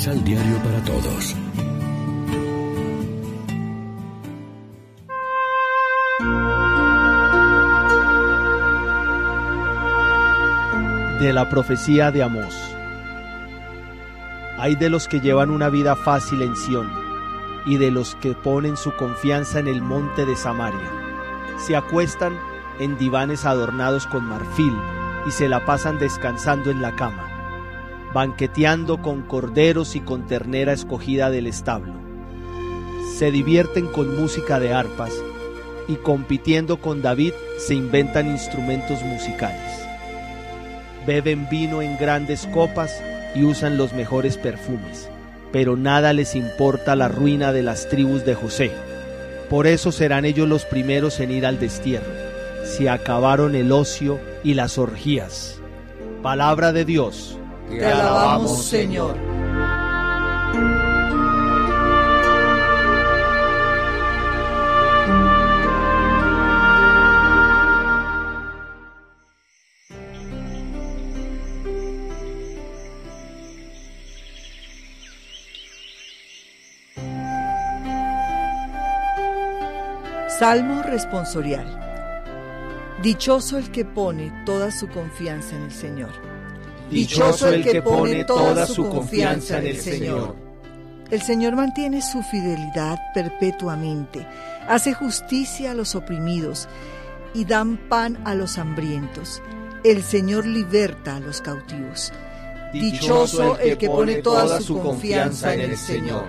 Misal Diario para Todos. De la profecía de Amós. Hay de los que llevan una vida fácil en Sión, y de los que ponen su confianza en el monte de Samaria. Se acuestan en divanes adornados con marfil y se la pasan descansando en la cama, banqueteando con corderos y con ternera escogida del establo. Se divierten con música de arpas y compitiendo con David se inventan instrumentos musicales. Beben vino en grandes copas y usan los mejores perfumes, pero nada les importa la ruina de las tribus de José. Por eso serán ellos los primeros en ir al destierro. Se acabaron el ocio y las orgías. Palabra de Dios. Te alabamos, Señor. Salmo responsorial. Dichoso el que pone toda su confianza en el Señor. Dichoso el que pone toda su confianza en el Señor. El Señor mantiene su fidelidad perpetuamente, hace justicia a los oprimidos y dan pan a los hambrientos. El Señor liberta a los cautivos. Dichoso el que pone toda su confianza en el Señor.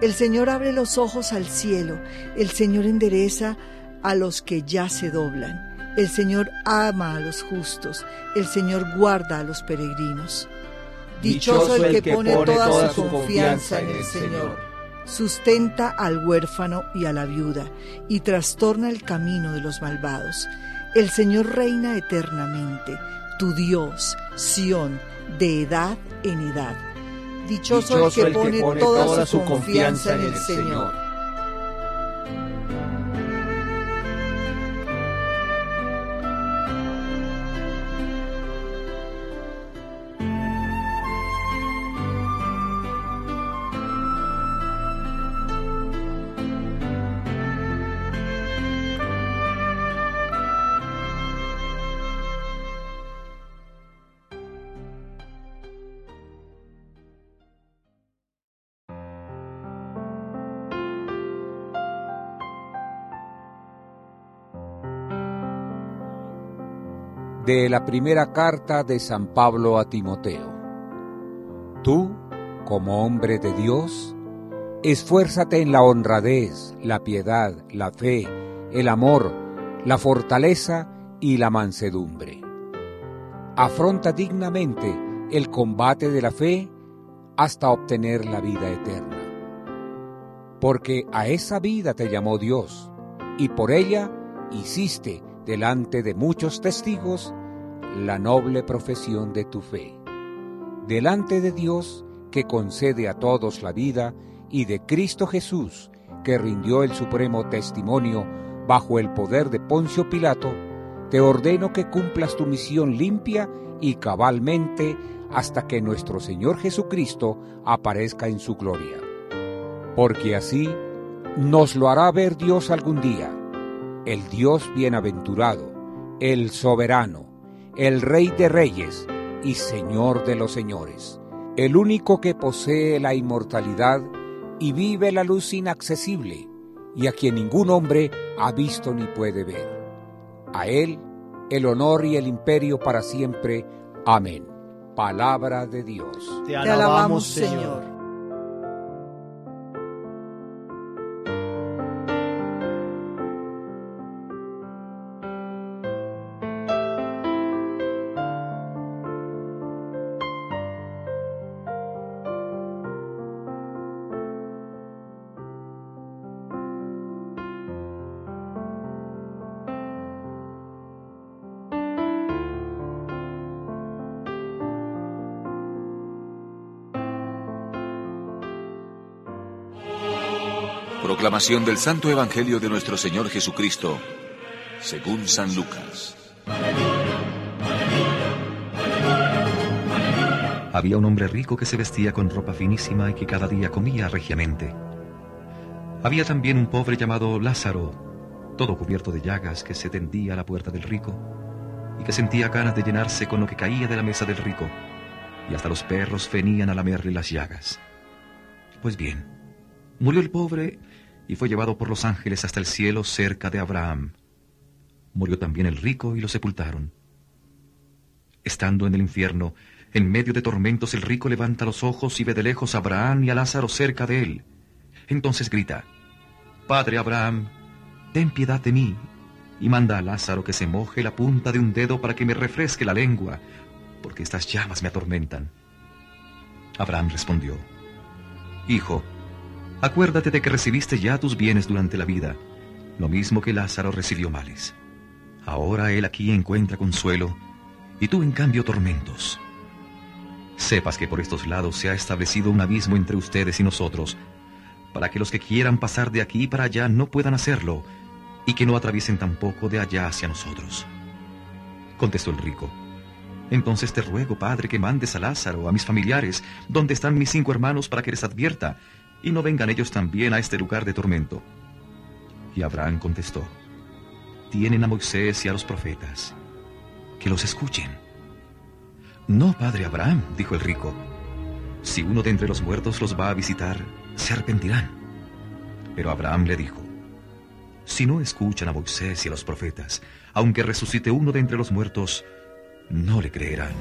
El Señor abre los ojos al cielo, el Señor endereza a los que ya se doblan, el Señor ama a los justos, el Señor guarda a los peregrinos. Dichoso el que pone toda su confianza en el Señor. Sustenta al huérfano y a la viuda, y trastorna el camino de los malvados. El Señor reina eternamente, tu Dios, Sión, de edad en edad. Dichoso, el, que pone toda, su confianza en el Señor. De la primera carta de San Pablo a Timoteo. Tú, como hombre de Dios, esfuérzate en la honradez, la piedad, la fe, el amor, la fortaleza y la mansedumbre. Afronta dignamente el combate de la fe hasta obtener la vida eterna. Porque a esa vida te llamó Dios, y por ella hiciste delante de muchos testigos la noble profesión de tu fe. Delante de Dios que concede a todos la vida y de Cristo Jesús que rindió el supremo testimonio bajo el poder de Poncio Pilato, te ordeno que cumplas tu misión limpia y cabalmente hasta que nuestro Señor Jesucristo aparezca en su gloria. Porque así nos lo hará ver Dios algún día el Dios bienaventurado, el soberano, el Rey de reyes y Señor de los señores, el único que posee la inmortalidad y vive la luz inaccesible, y a quien ningún hombre ha visto ni puede ver. A Él el honor y el imperio para siempre. Amén. Palabra de Dios. Te alabamos, Señor. Proclamación del Santo Evangelio de nuestro Señor Jesucristo, según San Lucas. Había un hombre rico que se vestía con ropa finísima y que cada día comía regiamente. Había también un pobre llamado Lázaro, todo cubierto de llagas, que se tendía a la puerta del rico y que sentía ganas de llenarse con lo que caía de la mesa del rico, y hasta los perros venían a lamerle las llagas. Pues bien, murió el pobre y fue llevado por los ángeles hasta el cielo cerca de Abraham. Murió también el rico y lo sepultaron. Estando en el infierno, en medio de tormentos, el rico levanta los ojos y ve de lejos a Abraham y a Lázaro cerca de él. Entonces grita, Padre Abraham, ten piedad de mí, y manda a Lázaro que se moje la punta de un dedo para que me refresque la lengua, porque estas llamas me atormentan. Abraham respondió, Hijo, acuérdate de que recibiste ya tus bienes durante la vida, lo mismo que Lázaro recibió males. Ahora él aquí encuentra consuelo, y tú en cambio tormentos. Sepas que por estos lados se ha establecido un abismo entre ustedes y nosotros, para que los que quieran pasar de aquí para allá no puedan hacerlo, y que no atraviesen tampoco de allá hacia nosotros. Contestó el rico. Entonces te ruego, padre, que mandes a Lázaro, a mis familiares, donde están mis cinco hermanos, para que les advierta, y no vengan ellos también a este lugar de tormento. Y Abraham contestó, Tienen a Moisés y a los profetas, que los escuchen. No, padre Abraham, dijo el rico. Si uno de entre los muertos los va a visitar, se arrepentirán. Pero Abraham le dijo, Si no escuchan a Moisés y a los profetas, aunque resucite uno de entre los muertos, no le creerán.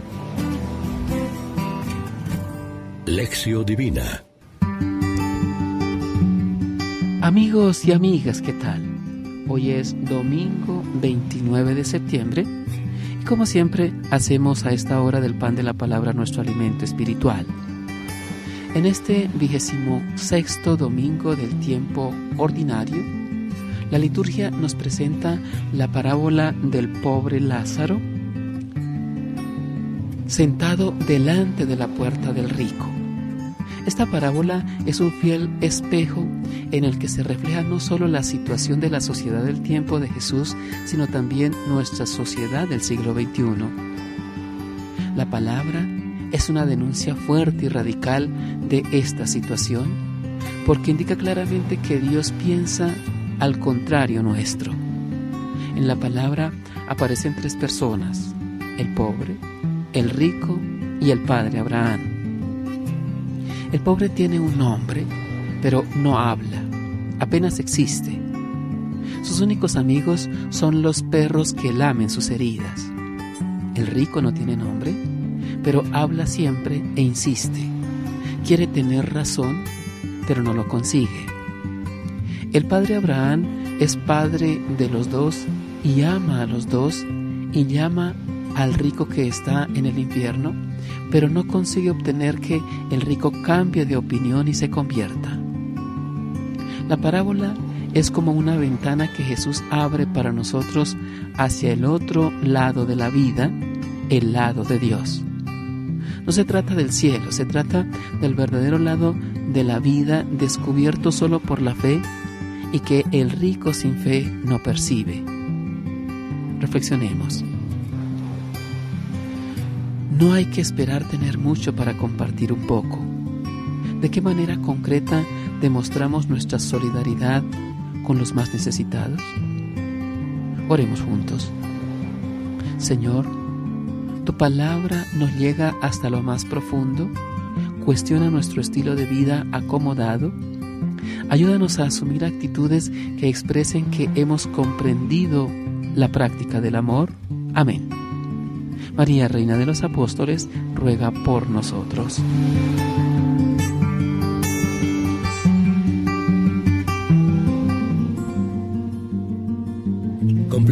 Lección Divina Amigos y amigas, ¿qué tal? Hoy es domingo 29 de septiembre como siempre, hacemos a esta hora del pan de la palabra nuestro alimento espiritual. En este vigésimo sexto domingo del tiempo ordinario, la liturgia nos presenta la parábola del pobre Lázaro sentado delante de la puerta del rico. Esta parábola es un fiel espejo en el que se refleja no solo la situación de la sociedad del tiempo de Jesús, sino también nuestra sociedad del siglo XXI. La palabra es una denuncia fuerte y radical de esta situación, porque indica claramente que Dios piensa al contrario nuestro. En la palabra aparecen tres personas, el pobre, el rico y el padre Abraham. El pobre tiene un nombre, pero no habla, apenas existe. Sus únicos amigos son los perros que lamen sus heridas. El rico no tiene nombre, pero habla siempre e insiste. Quiere tener razón, pero no lo consigue. El padre Abraham es padre de los dos y ama a los dos y llama al rico que está en el infierno, pero no consigue obtener que el rico cambie de opinión y se convierta. La parábola es como una ventana que Jesús abre para nosotros hacia el otro lado de la vida, el lado de Dios. No se trata del cielo, se trata del verdadero lado de la vida descubierto solo por la fe y que el rico sin fe no percibe. Reflexionemos. No hay que esperar tener mucho para compartir un poco. ¿De qué manera concreta demostramos nuestra solidaridad con los más necesitados? Oremos juntos. Señor, tu palabra nos llega hasta lo más profundo, cuestiona nuestro estilo de vida acomodado, ayúdanos a asumir actitudes que expresen que hemos comprendido la práctica del amor. Amén. María, Reina de los Apóstoles, ruega por nosotros.